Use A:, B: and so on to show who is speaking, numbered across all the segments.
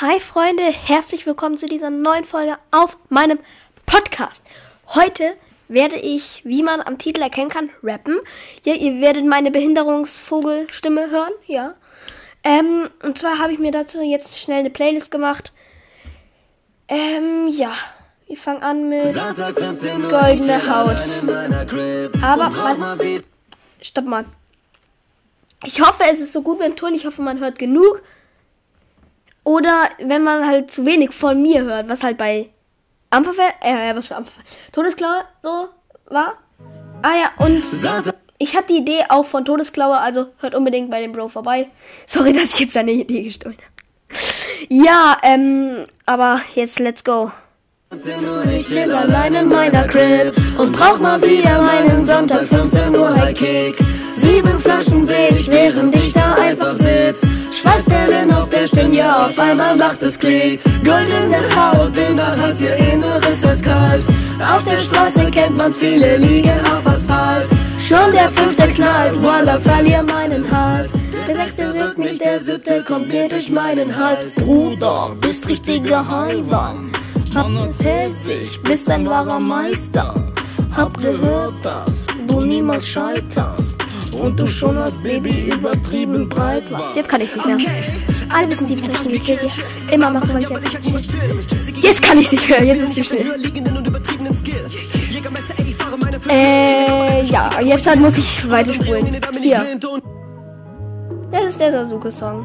A: Hi Freunde, herzlich willkommen zu dieser neuen Folge auf meinem Podcast. Heute werde ich, wie man am Titel erkennen kann, rappen. Ja, ihr werdet meine Behinderungsvogelstimme hören, ja. Ähm, und zwar habe ich mir dazu jetzt schnell eine Playlist gemacht. Ähm, ja. Wir fangen an mit Goldene Haut. Aber, man, stopp mal. Ich hoffe, es ist so gut mit dem Ton. Ich hoffe, man hört genug. Oder wenn man halt zu wenig von mir hört, was halt bei Ampferfell, äh, was für Ampferfell, Todesklaue so war. Ah ja, und ich hatte die Idee auch von Todesklaue, also hört unbedingt bei dem Bro vorbei. Sorry, dass ich jetzt seine Idee gestohlen habe. Ja, ähm, aber jetzt let's go.
B: Ich chill allein in meiner Crib und brauch mal wieder meinen Sonntag 15 Uhr High Kick. Sieben Flaschen seh ich, während ich da einfach sitz. Schweißperlen auf der Stirn, ja, auf einmal macht es Klick. Goldene Haut, dünner als ihr Inneres ist kalt. Auf der Straße kennt man's, viele liegen auf Asphalt. Schon der fünfte knallt, voila, verlier meinen Halt. Der sechste wird mich, der siebte kommt mir durch meinen Hals. Bruder, bist richtiger Heiler. Hab erzählt sich, bist ein wahrer Meister. Hab gehört, dass du niemals scheiterst. Und du schon als Baby übertrieben breit warst.
A: Jetzt kann ich nicht mehr. Alle wissen, die Flaschen gekillt hier. Immer machen, weil ich jetzt Jetzt kann ich nicht mehr. Jetzt ist sie still. Äh, ja, jetzt halt muss ich weiterspulen. Hier. Das ist der Sasuke-Song.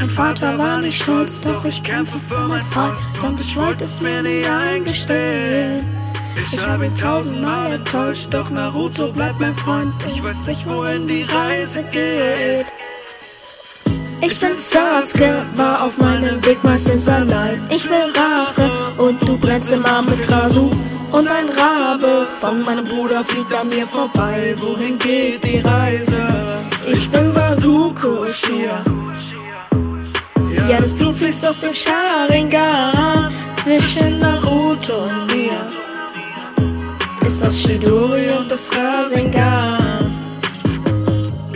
B: Mein Vater war nicht stolz, doch ich kämpfe für mein Volk. Und ich wollte es mir nie eingestehen. Ich habe ihn tausendmal enttäuscht, doch Naruto bleibt mein Freund. Ich weiß nicht, wohin die Reise geht. Ich bin Sasuke, war auf meinem Weg meistens allein. Ich will Rache und du brennst im Arm mit Rasu. Und ein Rabe von meinem Bruder fliegt an mir vorbei. Wohin geht die Reise? Ich bin Sasuke Uchiha. Ja, das Blut fließt aus dem Sharingan zwischen Naruto und mir. Ist das Shidori und das Rasengan.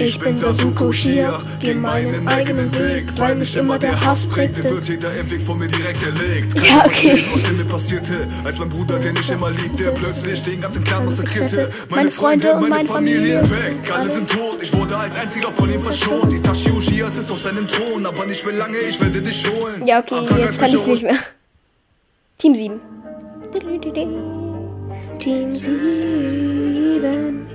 B: Ich bin Sasuke Uchiha, geh meinen eigenen Weg, weil mich immer der Hass prägte.
C: wird jeder im Weg von mir direkt erlegt. Keiner
A: Ja, okay.
C: Was denn mir passierte, als mein Bruder, den ich immer liebte, plötzlich den ganzen Clan massakrierte.
A: Meine Freunde und meine Familie.
C: weg, alle sind tot. Ich wurde als einziger von ihm verschont. Itachi Uchiha sitzt auf seinem Thron, aber nicht mehr lange, ich werde dich holen.
A: Ja, okay, jetzt kann ich nicht mehr. Team 7. Team 7.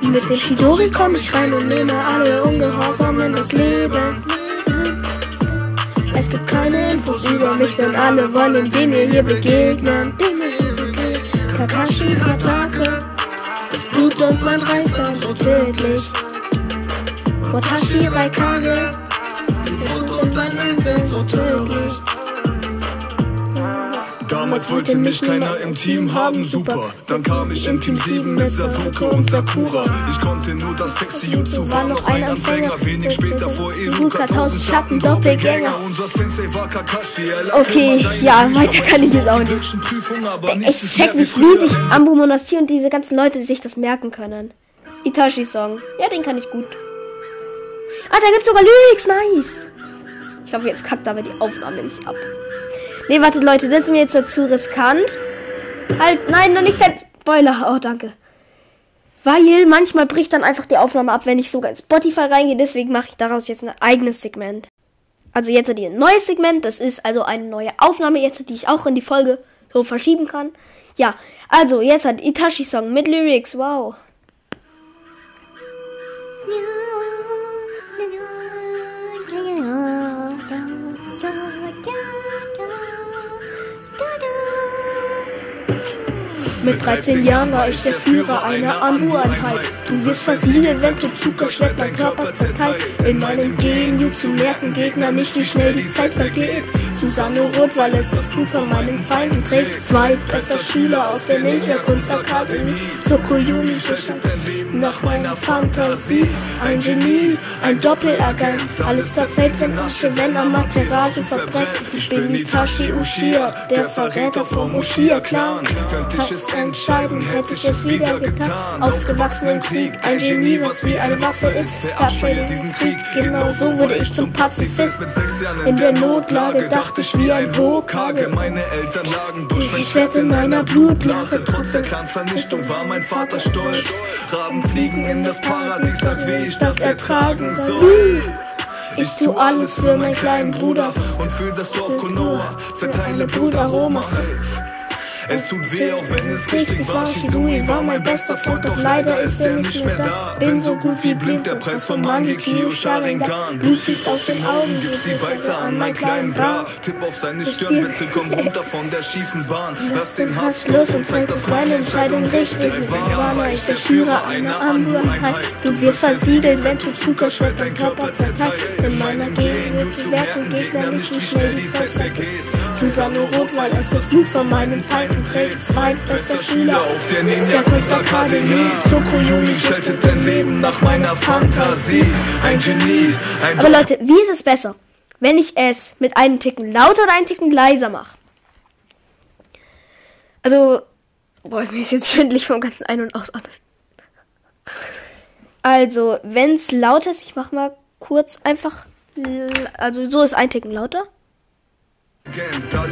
A: Mit dem Shidori komm ich rein und nehme alle ungehorsam in das Leben. Es gibt keine Infos über mich, denn alle wollen dem mir hier begegnen. Kakashi Hatake. Das Blut und mein Reißer so tödlich. Watashi Raikage. Blut und mein Insel so tödlich.
C: Damals wollte mich keiner im Team haben, super. Dann kam ich in Team 7 mit Sasuke und Sakura. Ich konnte nur das sexy Jutsu, war noch ein Anfänger. Wenig später vor Iruka, tausend Schatten, Doppelgänger. Unser Sensei war Kakashi,
A: Okay, ja, weiter kann ich jetzt auch nicht. Ich check
C: wie früher.
A: Ambu Monastir und diese ganzen Leute sich das merken können. Itachi-Song. Ja, den kann ich gut. Ah, da gibt's sogar Lyrics, nice. Ich hoffe, jetzt kackt aber die Aufnahme nicht ab. Nee, wartet, Leute, das ist mir jetzt dazu riskant. Halt, nein, noch nicht fett. Spoiler. Oh, danke. Weil manchmal bricht dann einfach die Aufnahme ab, wenn ich sogar in Spotify reingehe. Deswegen mache ich daraus jetzt ein eigenes Segment. Also jetzt ein neues Segment. Das ist also eine neue Aufnahme jetzt, die ich auch in die Folge so verschieben kann. Ja, also jetzt hat Itachi Song mit Lyrics. Wow.
C: Mit 13 Jahren war ich der Führer einer Ambu-Einheit. Du wirst versiegelt, wenn du Zuckerschwert dein Körper zerteilt. In meinem GNU zu merken, Gegner nicht, wie schnell die Zeit vergeht. Susanne Rotwall ist das Blut von meinen Feinden trägt. Zwei bester Schüler auf der Ninja-Kunstakademie. Sokoyumi bestand nach meiner Fantasie. Ein Genie, ein Doppelagent. Alles zerfällt in Asche, wenn Amaterasu verbrennt. Ich bin Itachi Uchiha, der Verräter vom Uchiha-Clan.
A: Könnte ich es entscheiden,
C: hätte ich es wieder getan. Aufgewachsen im Krieg, ein Genie, was wie eine Waffe ist.
A: Verabscheue diesen Krieg.
C: Genau so wurde ich zum Pazifist.
A: Mit sechs Jahren
C: In der Notlage dachte ich wie ein Hokage.
A: Meine Eltern lagen durch
C: Ich werde in meiner Blutlache
A: Trotz der Clanvernichtung war mein Vater stolz. Raben fliegen in das Paradies, sag wie ich das ertragen soll.
C: Ich tu alles für meinen kleinen Bruder
A: und fühl das Dorf Konoha. Verteile Blutaromas. Es tut weh, auch wenn es richtig war. Shizui war mein bester Freund, doch leider ist er nicht mehr da. Bin so gut wie blind, der Preis von Mangekyo Sharingan.
C: Blut fließt aus den Augen,
A: Gib sie weiter an mein kleinen Bra. Tipp auf seine Stirn, bitte komm runter von der schiefen Bahn. Lass den Hass los und zeig, dass meine Entscheidung richtig war.
C: War ich der Führer einer Ambu-Einheit. Du wirst versiegelt, wenn du Zuckerschwert dein Körper zerteilt. In meiner Gegend zu werken Gegner nicht, wie schnell die Zeit vergeht. Susanne Rotwall ist das Blut von meinen Feinden trägt. Zweitbester Schüler
A: auf der Ninja Kunstakademie. Sokoyumi schaltet dein Leben nach meiner Fantasie. Ein Genie, ein
B: Aber Leute, wie ist es besser, wenn ich es mit einem Ticken lauter oder einen Ticken leiser mache? Also, boah, mir ist jetzt schwindelig vom ganzen Ein- und Ausatmen. Also, wenn es lauter ist, ich mach mal kurz einfach, also so ist ein Ticken lauter.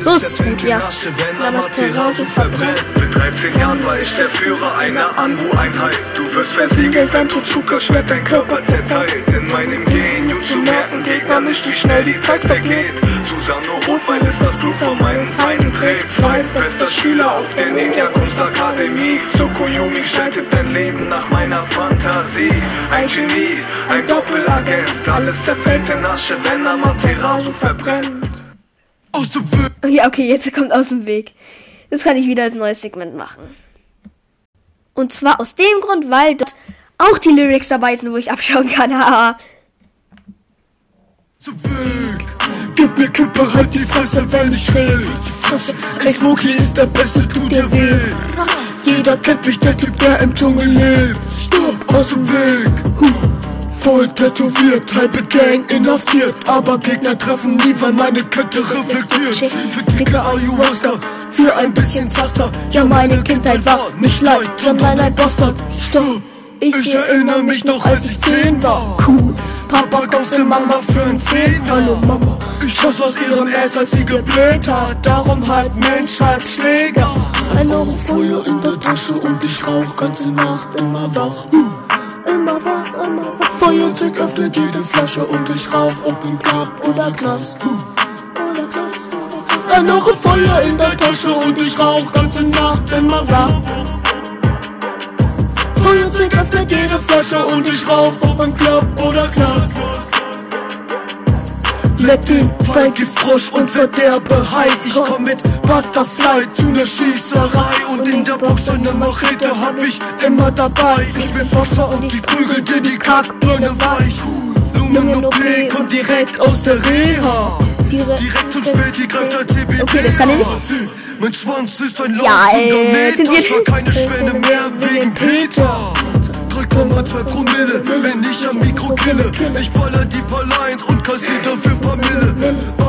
B: So ist es gut, ja.
A: Wenn Amaterasu verbrennt. Mit 13 Jahren war ich der Führer einer Anbu-Einheit. Du wirst versiegelt, wenn du Zuckerschwert dein Körper zerteilt. In meinem Genio zu merken, Gegner nicht, wie schnell die Zeit vergeht. Susanne Rotwein ist das Blut von meinen Feinden trägt. Zweitbester Schüler auf der Ninja Kunstakademie. Tsukuyomi schaltet dein Leben nach meiner Fantasie. Ein Genie, ein Doppelagent. Alles zerfällt in Asche, wenn Amaterasu verbrennt. Aus dem Weg.
B: Ja, okay, jetzt kommt aus dem Weg. Das kann ich wieder als neues Segment machen. Und zwar aus dem Grund, weil dort auch die Lyrics dabei sind, wo ich abschauen kann. Haha.
A: Zum Weg. Gib mir Kippe, halt die Fresse, weil ich will. Ey, Smokey ist der Beste, tut dir weh. Jeder kennt mich, der Typ, der im Dschungel lebt. Stopp, aus dem Weg. Huh. Voll tätowiert, halbe Gang inhaftiert. Aber Gegner treffen nie, weil meine Kette reflektiert. Für dicke Ayahuasca, für ein bisschen Zaster. Ja, meine Kindheit war nicht leid, sondern ein Bastard. Stopp. Ich erinnere mich noch, als ich zehn war. Cool. Papa kaufte Mama für ein Zehn. Hallo Mama. Ich schoss aus ihrem Ass, als sie gebläht hat. Darum halt Mensch, halb Schläger. Ein Auge Feuer in der Tasche und ich rauch ganze Nacht immer wach.
C: Immer wach, immer wach.
A: Feuerzeug öffnet jede Flasche und ich rauch, ob im Club oder Knast.
C: Oder Knast, oder Knast.
A: Ein Auge Feuer in der Tasche und ich rauch ganze Nacht immer wach. Feuerzeug öffnet jede Flasche und ich rauch, ob im Club oder Knast. Den Frankie Frosch und verderbe Hai. Ich komm mit Butterfly zu ner Schießerei. Und in der Box eine Machete hab ich immer dabei. Ich bin Boxer und ich prügel dir die Kackbirne weich. Lumen OP kommt direkt aus der Reha. Direkt zum Späti greift ein CBD.
B: Okay, das kann ich nicht.
A: Mein Schwanz ist ein
B: Ja,
A: laufender
B: äh,
A: Meter. Ich war keine Schwäne mehr wegen Peter. 3,2 Promille, wenn ich am Mikro kille. Ich baller die paar Lines und kassier dafür paar Mille.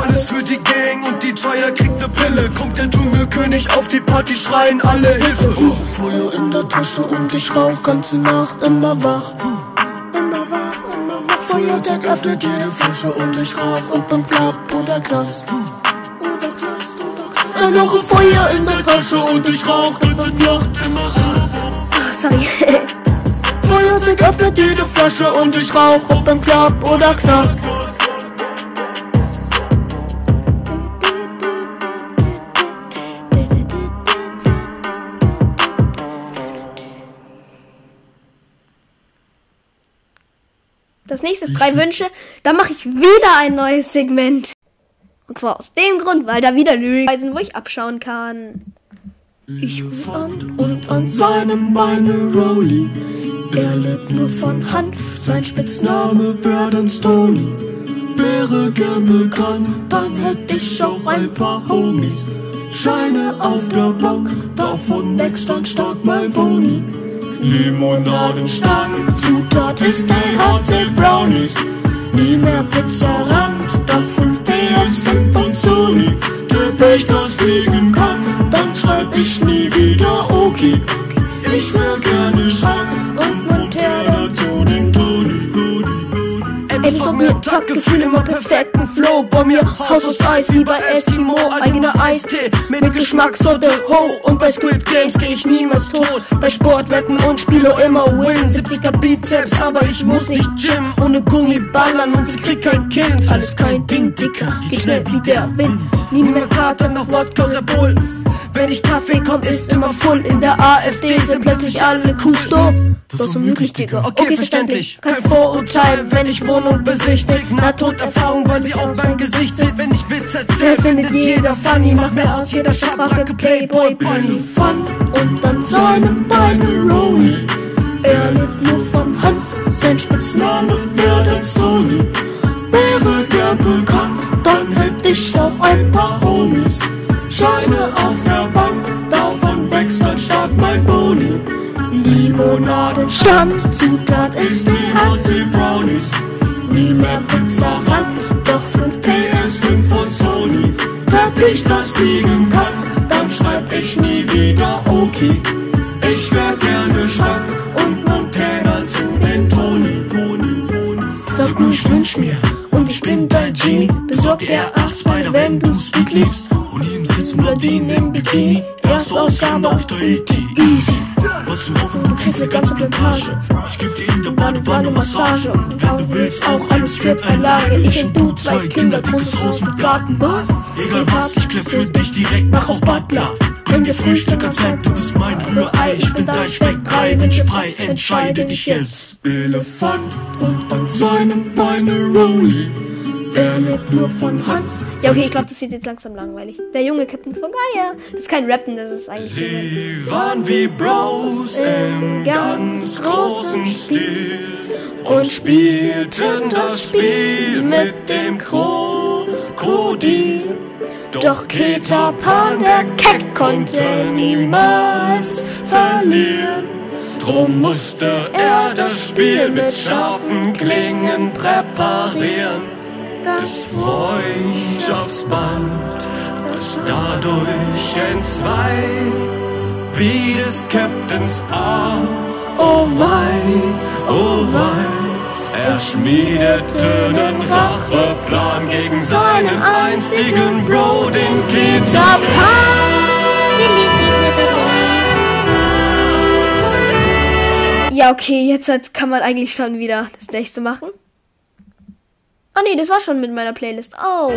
A: Alles für die Gang und die Dreier kriegt ne Pille. Kommt der Dschungelkönig auf die Party, schreien alle Hilfe. Feuer in der Tasche und ich rauch ganze Nacht immer wach. Feuerzeug öffnet jede Flasche und ich rauch, ob im Club oder Knast,
C: oder Knast.
A: Ein Feuer in der Tasche und ich rauch ganze Nacht immer wach.
B: Oh, sorry.
A: Feuerzeug öffnet jede Flasche und ich rauch, ob im Club oder Knast.
B: Das nächste ist drei Wünsche. Da mache ich wieder ein neues Segment. Und zwar aus dem Grund, weil da wieder Lyrics sind, wo ich abschauen kann. Ich ruf an und an seinem Beine Rolli. Er lebt nur von Hanf, sein Spitzname wär dann Stony. Wäre gern bekannt, dann hätte ich auch ein paar Homies. Scheine auf der Bank, davon wächst dann stark mein Boni. Limonaden stark, Zutat ist THC Brownies. Nie mehr Pizzarand, doch 5 PS5 und Sony. Tipp ich das fliegen kann, schreib ich nie wieder okay. Ich will gerne schauen und Montana zu den Toni.
A: Das war mir Taktgefühl immer perfekten Flow. Bei mir Haus aus Eis wie bei Eskimo, eigener Eistee mit Geschmackssorte Ho. Und bei Squid Games geh ich niemals tot. Bei Sportwetten und Spiele immer Win. 70er Bizeps, aber ich muss nicht Gym. Ohne Gummi ballern und sie kriegt kein Kind. Alles kein Ding, Dicker, geht schnell wie der Wind. Nie mehr Kater, noch Wodka, Red Bull. Wenn ich Kaffee kommt, ist immer voll. In der AfD sind plötzlich alle Kuhstoff. Das ist unmöglich, Digga.
B: Okay, verständlich. Kein Vorurteil, wenn ich Wohnung besichtig. Nahtoderfahrung, weil sie auch beim Gesicht sieht. Wenn ich Witz erzähl, findet jeder funny. Macht mehr aus jeder Schabracke Playboy Bunny.
A: Fand
B: Und an seinem Beine Rolli. Er lebt nur vom Hanf, sein Spitzname wär dann Stony. Wäre gern bekannt, dann hätte ich auch ein paar Homies. Scheine auf der Limonadenstand, Zutat ist THC Brownies. Nie mehr Pizzarand, doch 5 PS5 und Sony. Wenn ich das fliegen kann, dann schreib ich nie wieder okay. Ich wär gerne schlank und Montana zu den Toni. Sag nur, ich wünsch mir, und ich bin dein Genie. Besorg dir acht Spider, wenn du Speed liebst. Und ihm sitzt Blondine im Bikini. Erste Ausgabe auf ET. Easy. Was du hoffen, du kriegst eine ganze Plantage. Ich geb dir in der Badewanne Massage. Und wenn du willst, auch eine Strip-Einlage. Ich und du, zwei Kinder, großes Haus mit Garten. Was? Egal was, ich klär für dich direkt nach auf Butler. Bring dir Frühstück ans Bett, du bist mein Rührei. Ich bin dein Speck, drei Wünsche frei. Entscheide dich jetzt. Elefant und an seinem Beine Rolli. Er lebt nur von Hanf.
A: Ja, okay, ich glaube, das wird jetzt langsam langweilig. Der junge Captain von Gaia. Das ist kein Rappen, das ist eigentlich.
B: Sie waren wie Bros im ganz großen Stil und spielten das Spiel mit dem Krokodil. Doch Peter Pan, der Keck, konnte niemals verlieren. Drum musste er das Spiel mit scharfen Klingen präparieren. Das Freundschaftsband, das dadurch entzwei, wie des Captains Arm. Oh wei, oh wei, er schmiedete nen Racheplan gegen seinen einstigen Bro, den Peter
A: Ja, okay, jetzt kann man eigentlich schon wieder das nächste machen. Ah nee, das war schon mit meiner Playlist. Oh.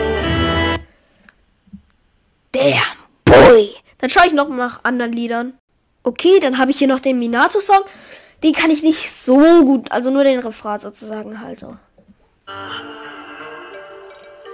A: Damn, boy. Dann schaue ich noch nach anderen Liedern. Okay, dann habe ich hier noch den Minato-Song. Den kann ich nicht so gut, also nur den Refrain sozusagen halt so.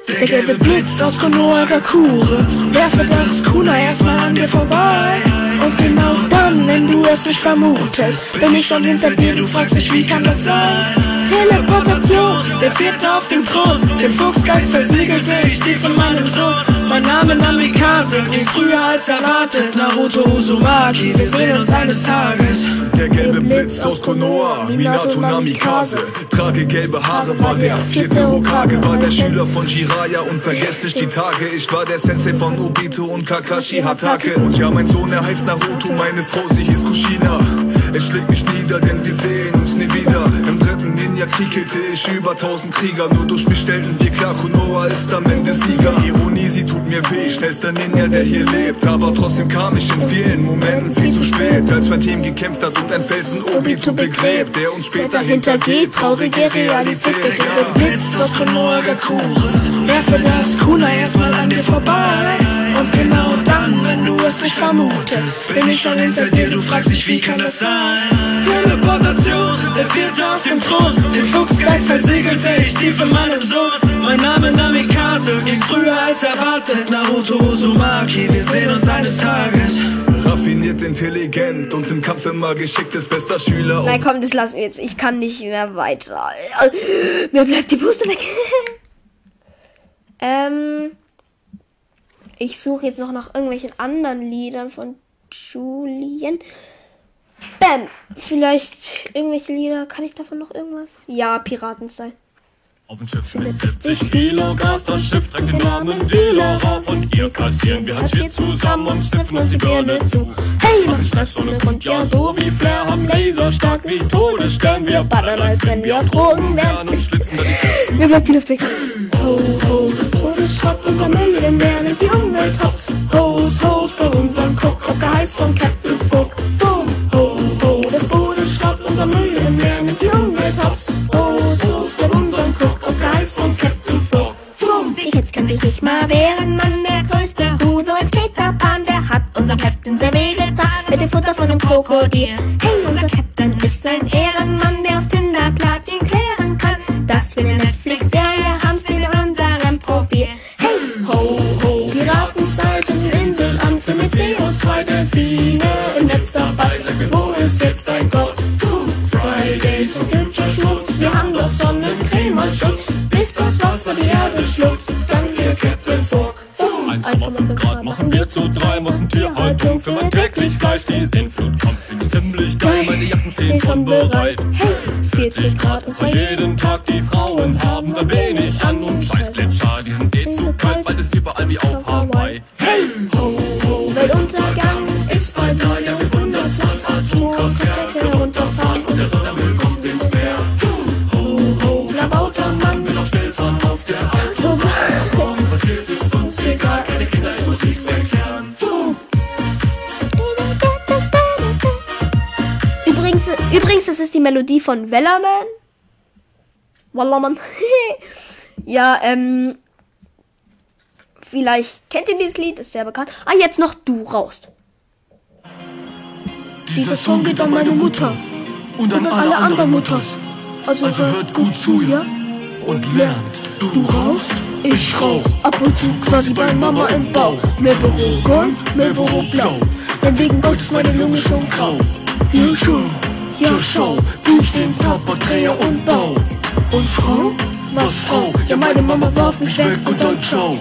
B: Der gelbe Blitz aus Konoha Gakure werfe das Kuna erstmal an dir vorbei. Und genau dann, wenn du es nicht vermutest, bin ich schon hinter dir, du fragst dich, wie kann das sein? Teleportation, der vierte auf dem Thron, den Fuchsgeist versiegelte ich tief in meinem Sohn. Mein Name Namikaze ging früher als erwartet, Naruto Uzumaki, wir sehen uns eines Tages.
C: Der gelbe Blitz aus Konoha, Minato Namikaze. Trage gelbe Haare, war der vierte Hokage, war der Schüler von Jiraiya. Unvergesslich die Tage, ich war der Sensei von Obito und Kakashi Hatake. Und ja, mein Sohn, er heißt Naruto, meine Frau, sie hieß Kushina. Es schlägt mich nieder, denn wir sehen Ninja-Krieg killte ich über tausend Krieger. Nur durch mich stellten wir klar, Konoha ist am Ende Sieger. Ironie, sie tut mir weh, schnellster Ninja, der hier lebt. Aber trotzdem kam ich in vielen Momenten viel zu spät. Als mein Team gekämpft hat und ein Felsen Obito begräbt, der uns später hintergeht. Traurige Realität,
B: Der Blitz aus Konoha Gakure werfe das Kuna erstmal an dir vorbei. Und genau wenn du es nicht vermutest, bin ich schon hinter dir, du fragst dich, wie kann das sein? Teleportation, der vierte auf dem Thron, den Fuchsgeist versiegelte ich tief in meinem Sohn. Mein Name Namikaze ging früher als erwartet, Naruto Uzumaki, wir sehen uns eines Tages. intelligent und im Kampf immer geschickt ist bester Schüler.
A: Nein, komm, das lassen wir jetzt. Ich kann nicht mehr weiter. Mir bleibt die Puste weg. ähm, ich suche jetzt noch nach irgendwelchen anderen Liedern von Julien. Bam! Vielleicht irgendwelche Lieder. Kann ich davon noch irgendwas? Ja, Piratenstyle.
D: Auf dem Schiff schwimmt 70 Kilo Gas, das Schiff trägt den Namen Dela rauf und ihr kassieren wir Hartz IV zusammen und schniffen uns die Birne zu. Hey, machen Stress ohne Grund, ja so wie Flair, haben Laser stark wie Todesstern, wir ballern als wenn wir auf Drogen wären die.
A: Mir bleibt die Luft weg.
D: Ho, ho, Todesschrott, unser Müll im Meer nimmt die Umwelt hops. Hos, hos, bei unserem Cook, auf Geheiß von Captain Fuck. Boom, ho, ho, das Todesschrott, unser Müll im Meer nimmt die Umwelt hops. Hos, hos, bei unserem Cook, auf Geheiß von Captain Fuck. Boom,
E: Ich jetzt kann dich nicht mal wehren, Mann, der größte Huso als Peter-Pan, der hat unserem Captain sehr wehgetan mit dem Futter von dem Krokodil. Hey, unser Captain ist ein Ehrenmann,
D: Die Seenflut kommt, finde ich ziemlich geil, meine Yachten stehen schon bereit.
E: hey, 40 Grad und
D: Zwar jeden Tag. Die Frauen haben da wenig an. Und scheiß Gletscher, die sind eh zu kalt, bald ist überall wie auf Hawaii.
A: Melodie von Wellerman. Wallermann. ja, ähm. Vielleicht kennt ihr dieses Lied, ist sehr bekannt. Ah, jetzt noch du raust.
B: Dieser Song geht an meine Mutter und an alle anderen Mutters.
A: Also,
B: Also hört gut zu, ja? Und lernt. Du rauchst, ich rauch.
A: Ab und zu quasi bei Mama im Bauch.
B: Marlboro Gold, Marlboro Blau.
A: Denn wegen Gold ist meine Lunge schon grau.
B: Ja, schau, schau, wie ich den Körper drehe und bau. Und Frau? Was Frau? Ja, meine Mama warf mich weg und dann schau.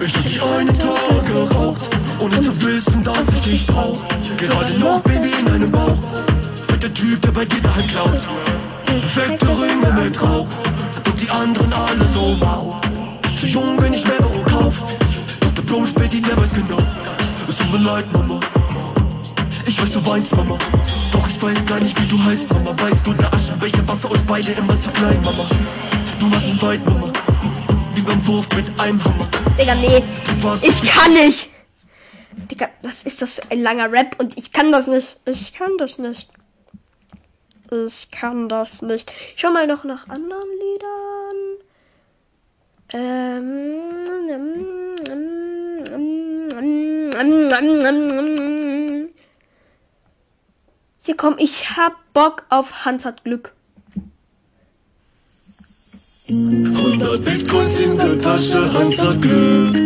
B: Ich hab dich einen Tag geraucht, ohne zu wissen, dass ich dich brauch. Gerade noch Baby in meinem Bauch. Wird der Typ, der bei dir daheim klaut. Perfekte Ringe mit Rauch. Und die anderen alle so wow. Zu jung, wenn ich Marlboro kauf. Doch der Bro spät, ich weiß genau. Es tut mir leid, Mama. Ich weiß, du weinst, Mama. Doch ich weiß gar nicht, wie du heißt, Mama. Weißt du, der Asche, welche war für uns beide immer zu klein, Mama. Du warst ein Weit, Mama. Wie beim Wurf mit einem Hammer.
A: Digga, nee.
B: Du warst
A: Ich kann nicht. Digga, was ist das für ein langer Rap? Und ich kann das nicht. Ich kann das nicht. Ich kann das nicht. Ich schau mal noch nach anderen Liedern. Ähm. Hier komm, ich hab Bock auf Hans hat Glück.
B: 100 Bitcoins in der Tasche, Hans hat Glück.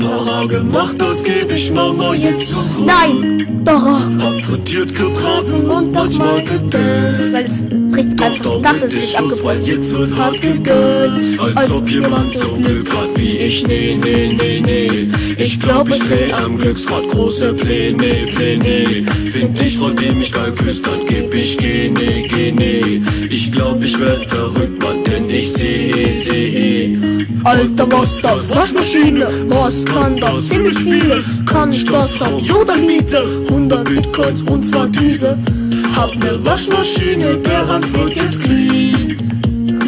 B: Para gemacht, das geb ich Mama jetzt zurück.
A: Nein! Doch!
B: Hab frittiert, gebraten und manchmal gedämpft.
A: Weil es bricht einfach. Ich dachte, es
B: ist Schluss, weil jetzt wird hart gegönnt. Als ob jemand so Glück hat wie ich, nee, nee, nee, nee. Ich glaub, ich dreh am Glücksrad große Pläne, Pläne. Find ich, Frau, die mich geil küsst, dann geb ich Gene, Gene. Ich glaub, ich werd verrückt, Mann, denn ich seh, seh.
A: Alter, was das? Waschmaschine, was kann das? Ziemlich vieles. Kann ich das haben? Jo, dann biete 100
B: Bitcoins und zwar diese. Hab ne Waschmaschine, der Hans wird jetzt clean.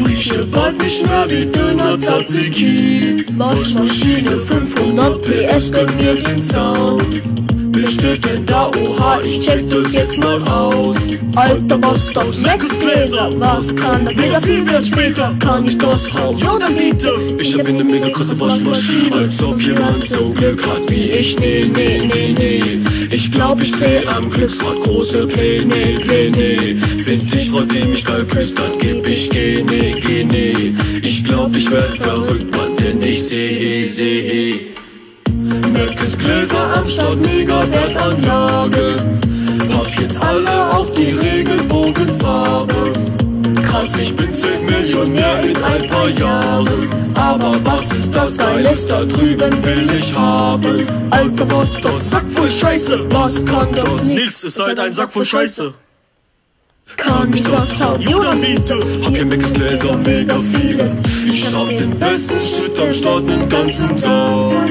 B: Rieche bald nicht mehr wie Döner Tzatziki. Waschmaschine 500 PS, gönn mir den Sound. Wer steht denn da? Oha, ich check das jetzt mal aus.
A: Alter, was das? Sechs Gläser, was kann das? Mega viel wird später. Kann ich das haben? Jo, dann biete.
B: Ich hab eine mega große Waschmaschine, als ob jemand so Glück hat wie ich. Nee, nee, nee, nee. Ich glaub, ich dreh am Glücksrad große Pläne, Pläne. Find ich, Frau, die mich geil küsst, dann geb ich Gene, Gene. Ich glaub, ich werd verrückt, Mann, denn ich seh, seh. Meckes Gläser am Start Megawertanlagen. Hab jetzt alle auf die Regenbogenfarbe. Krass, ich bin safe Millionär in ein paar Jahren. Aber was ist das Geiles da drüben will ich haben? Alter, was das? Sack voll Scheiße, was kann das?
F: Nix ist halt ein Sack voll Scheiße.
B: Kann ich das haben?
F: Oder.
B: Hab hier Mixgläser, mega viele. Ich hab den besten Shit am Start, nen ganzen Saal.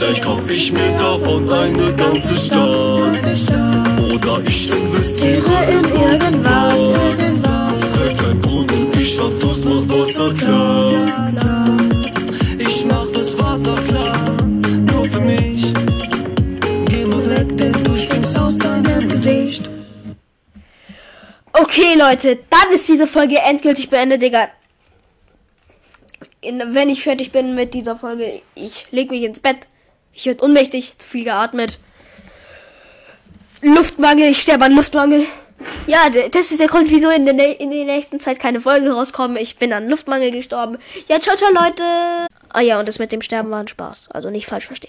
B: Vielleicht kauf ich mir davon eine ganze Stadt. Oder ich investiere in irgendwas. Greift ein Brunnen, ich hab das, mach Wasser klar.
G: Ich mach das Wasser klar, nur für mich. Geh mal weg, denn du stinkst aus deinem Gesicht.
A: Okay, Leute, dann ist diese Folge endgültig beendet, Digga. In, wenn ich fertig bin mit dieser Folge, ich leg mich ins Bett. Ich werde ohnmächtig, zu viel geatmet. Luftmangel, ich sterbe an Luftmangel. Ja, das ist der Grund, wieso in der, in der nächsten Zeit keine Folgen rauskommen. Ich bin an Luftmangel gestorben. Ja, ciao, ciao, Leute. Ah ja, und das mit dem Sterben war ein Spaß. Also nicht falsch verstehen.